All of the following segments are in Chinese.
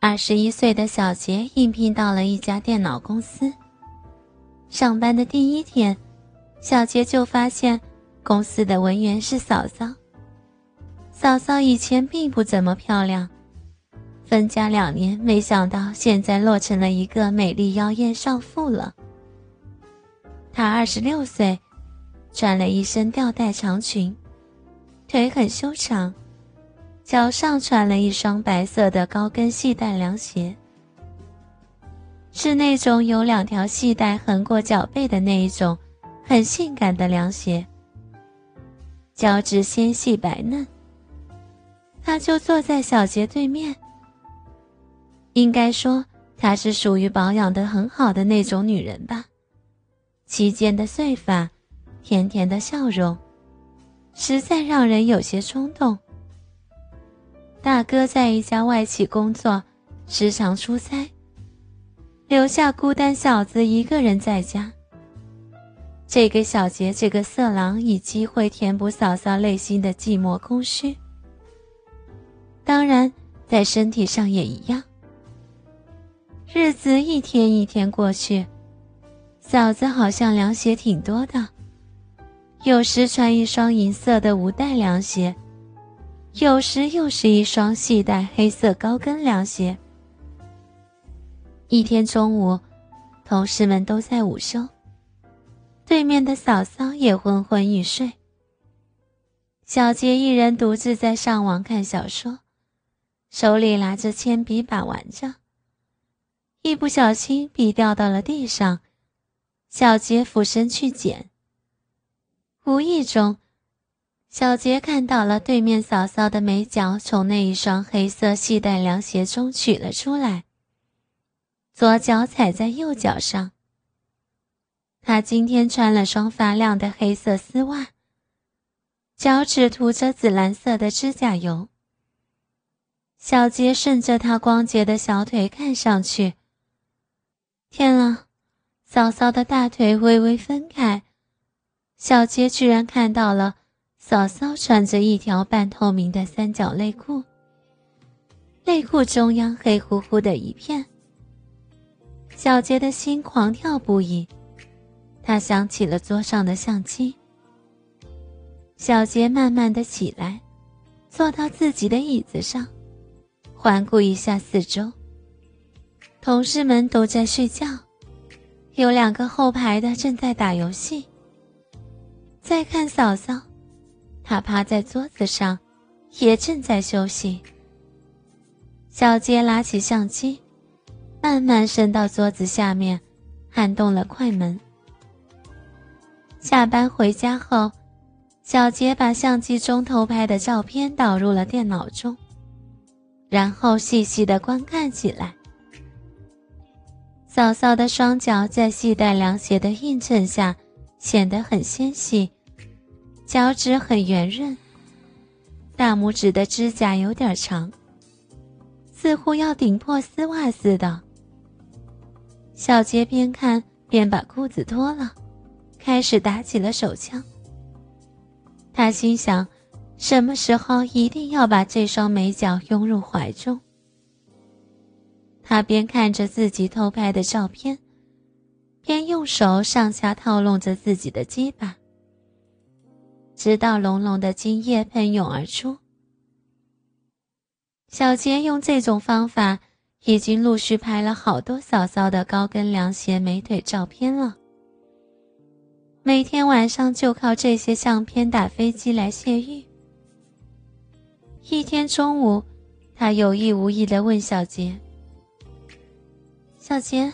二十一岁的小杰应聘到了一家电脑公司。上班的第一天，小杰就发现公司的文员是嫂嫂。嫂嫂以前并不怎么漂亮，分家两年，没想到现在落成了一个美丽妖艳少妇了。她二十六岁，穿了一身吊带长裙，腿很修长。脚上穿了一双白色的高跟细带凉鞋，是那种有两条细带横过脚背的那一种，很性感的凉鞋。脚趾纤细白嫩。她就坐在小杰对面。应该说，她是属于保养的很好的那种女人吧。齐肩的碎发，甜甜的笑容，实在让人有些冲动。大哥在一家外企工作，时常出差，留下孤单小子一个人在家。这个小杰这个色狼以机会填补嫂嫂内心的寂寞空虚。当然，在身体上也一样。日子一天一天过去，嫂子好像凉鞋挺多的，有时穿一双银色的无带凉鞋。有时又是一双细带黑色高跟凉鞋。一天中午，同事们都在午休，对面的嫂嫂也昏昏欲睡。小杰一人独自在上网看小说，手里拿着铅笔把玩着。一不小心，笔掉到了地上，小杰俯身去捡，无意中。小杰看到了对面嫂嫂的美脚，从那一双黑色细带凉鞋中取了出来。左脚踩在右脚上。她今天穿了双发亮的黑色丝袜，脚趾涂着紫蓝色的指甲油。小杰顺着她光洁的小腿看上去，天啊，嫂嫂的大腿微微分开，小杰居然看到了。嫂嫂穿着一条半透明的三角内裤，内裤中央黑乎乎的一片。小杰的心狂跳不已，他想起了桌上的相机。小杰慢慢的起来，坐到自己的椅子上，环顾一下四周。同事们都在睡觉，有两个后排的正在打游戏。再看嫂嫂。他趴在桌子上，也正在休息。小杰拿起相机，慢慢伸到桌子下面，按动了快门。下班回家后，小杰把相机中偷拍的照片导入了电脑中，然后细细的观看起来。嫂嫂的双脚在系带凉鞋的映衬下，显得很纤细。脚趾很圆润，大拇指的指甲有点长，似乎要顶破丝袜似的。小杰边看边把裤子脱了，开始打起了手枪。他心想，什么时候一定要把这双美脚拥入怀中。他边看着自己偷拍的照片，边用手上下套弄着自己的鸡巴。直到浓浓的精液喷涌而出。小杰用这种方法，已经陆续拍了好多嫂嫂的高跟凉鞋美腿照片了。每天晚上就靠这些相片打飞机来泄欲。一天中午，他有意无意地问小杰：“小杰，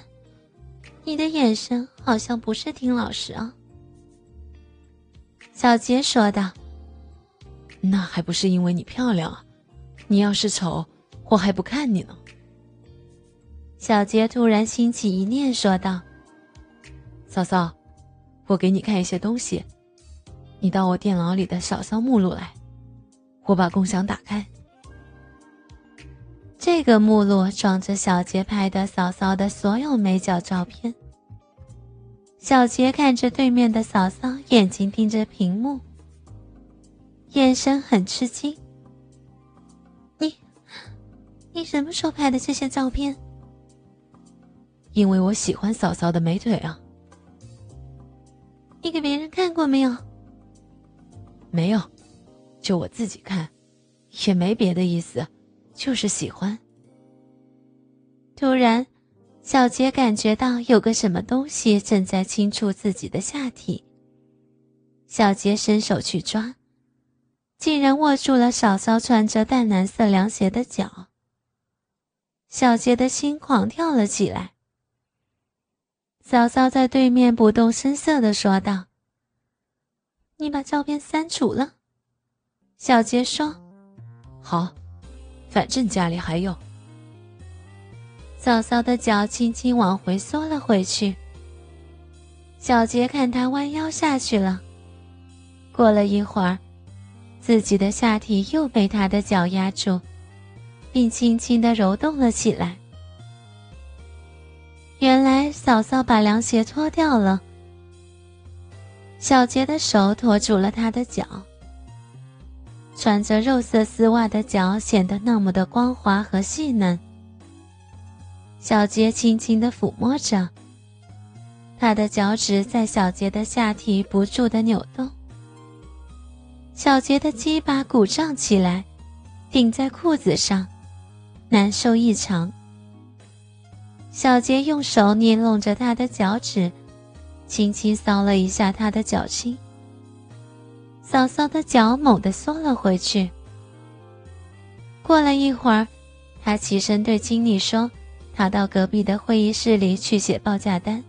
你的眼神好像不是挺老实啊。”小杰说道：“那还不是因为你漂亮啊！你要是丑，我还不看你呢。”小杰突然兴起一念，说道：“嫂嫂，我给你看一些东西，你到我电脑里的嫂嫂目录来，我把共享打开。”这个目录装着小杰拍的嫂嫂的所有美脚照片。小杰看着对面的嫂嫂，眼睛盯着屏幕，眼神很吃惊。你，你什么时候拍的这些照片？因为我喜欢嫂嫂的美腿啊。你给别人看过没有？没有，就我自己看，也没别的意思，就是喜欢。突然，小杰感觉到有个什么东西正在轻触自己的下体。小杰伸手去抓，竟然握住了嫂嫂穿着淡蓝色凉鞋的脚。小杰的心狂跳了起来。嫂嫂在对面不动声色的说道：“你把照片删除了。”小杰说：“好，反正家里还有。”嫂嫂的脚轻轻往回缩了回去。小杰看她弯腰下去了。过了一会儿，自己的下体又被他的脚压住，并轻轻的揉动了起来。原来嫂嫂把凉鞋脱掉了，小杰的手托住了她的脚。穿着肉色丝袜的脚显得那么的光滑和细嫩。小杰轻轻的抚摸着，他的脚趾在小杰的下体不住的扭动。小杰的鸡巴鼓胀起来，顶在裤子上，难受异常。小杰用手捏弄着他的脚趾，轻轻搔了一下他的脚心。嫂嫂的脚猛地缩了回去。过了一会儿，他起身对经理说：“他到隔壁的会议室里去写报价单，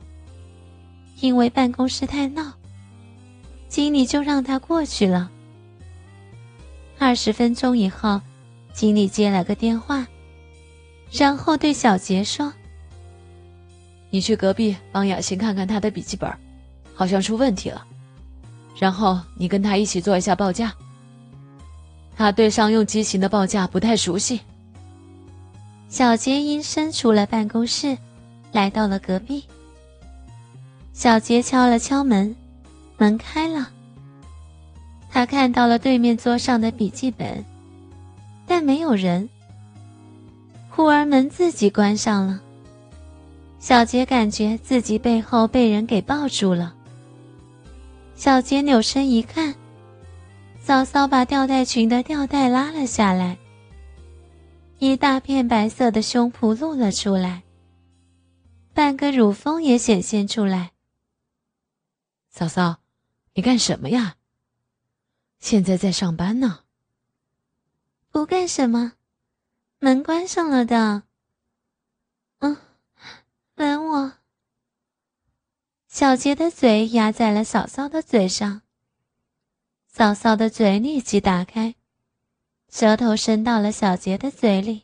因为办公室太闹，经理就让他过去了。”二十分钟以后，经理接了个电话，然后对小杰说。你去隔壁帮雅欣看看他的笔记本，好像出问题了。然后你跟他一起做一下报价。他对商用机型的报价不太熟悉。小杰应声出了办公室，来到了隔壁。小杰敲了敲门，门开了。他看到了对面桌上的笔记本，但没有人。忽而门自己关上了。小杰感觉自己背后被人给抱住了。小杰扭身一看，嫂嫂把吊带裙的吊带拉了下来，一大片白色的胸脯露了出来，半个乳峰也显现出来。嫂嫂，你干什么呀？现在在上班呢。不干什么，门关上了的。嗯。吻我。小杰的嘴压在了嫂嫂的嘴上，嫂嫂的嘴立即打开，舌头伸到了小杰的嘴里，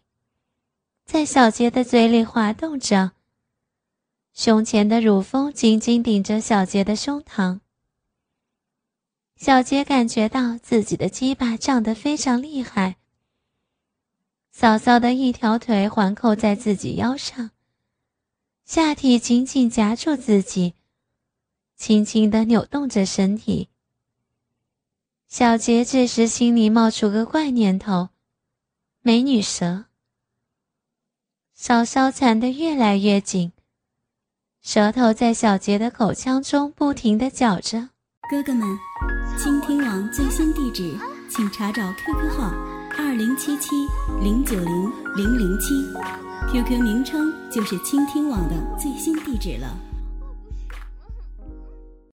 在小杰的嘴里滑动着。胸前的乳峰紧紧顶着小杰的胸膛，小杰感觉到自己的鸡巴胀得非常厉害。嫂嫂的一条腿环扣在自己腰上。下体紧紧夹住自己，轻轻的扭动着身体。小杰这时心里冒出个怪念头：美女蛇。稍稍缠得越来越紧，舌头在小杰的口腔中不停的搅着。哥哥们，倾听网最新地址，请查找 QQ 号二零七七零九零零零七。QQ 名称就是倾听网的最新地址了。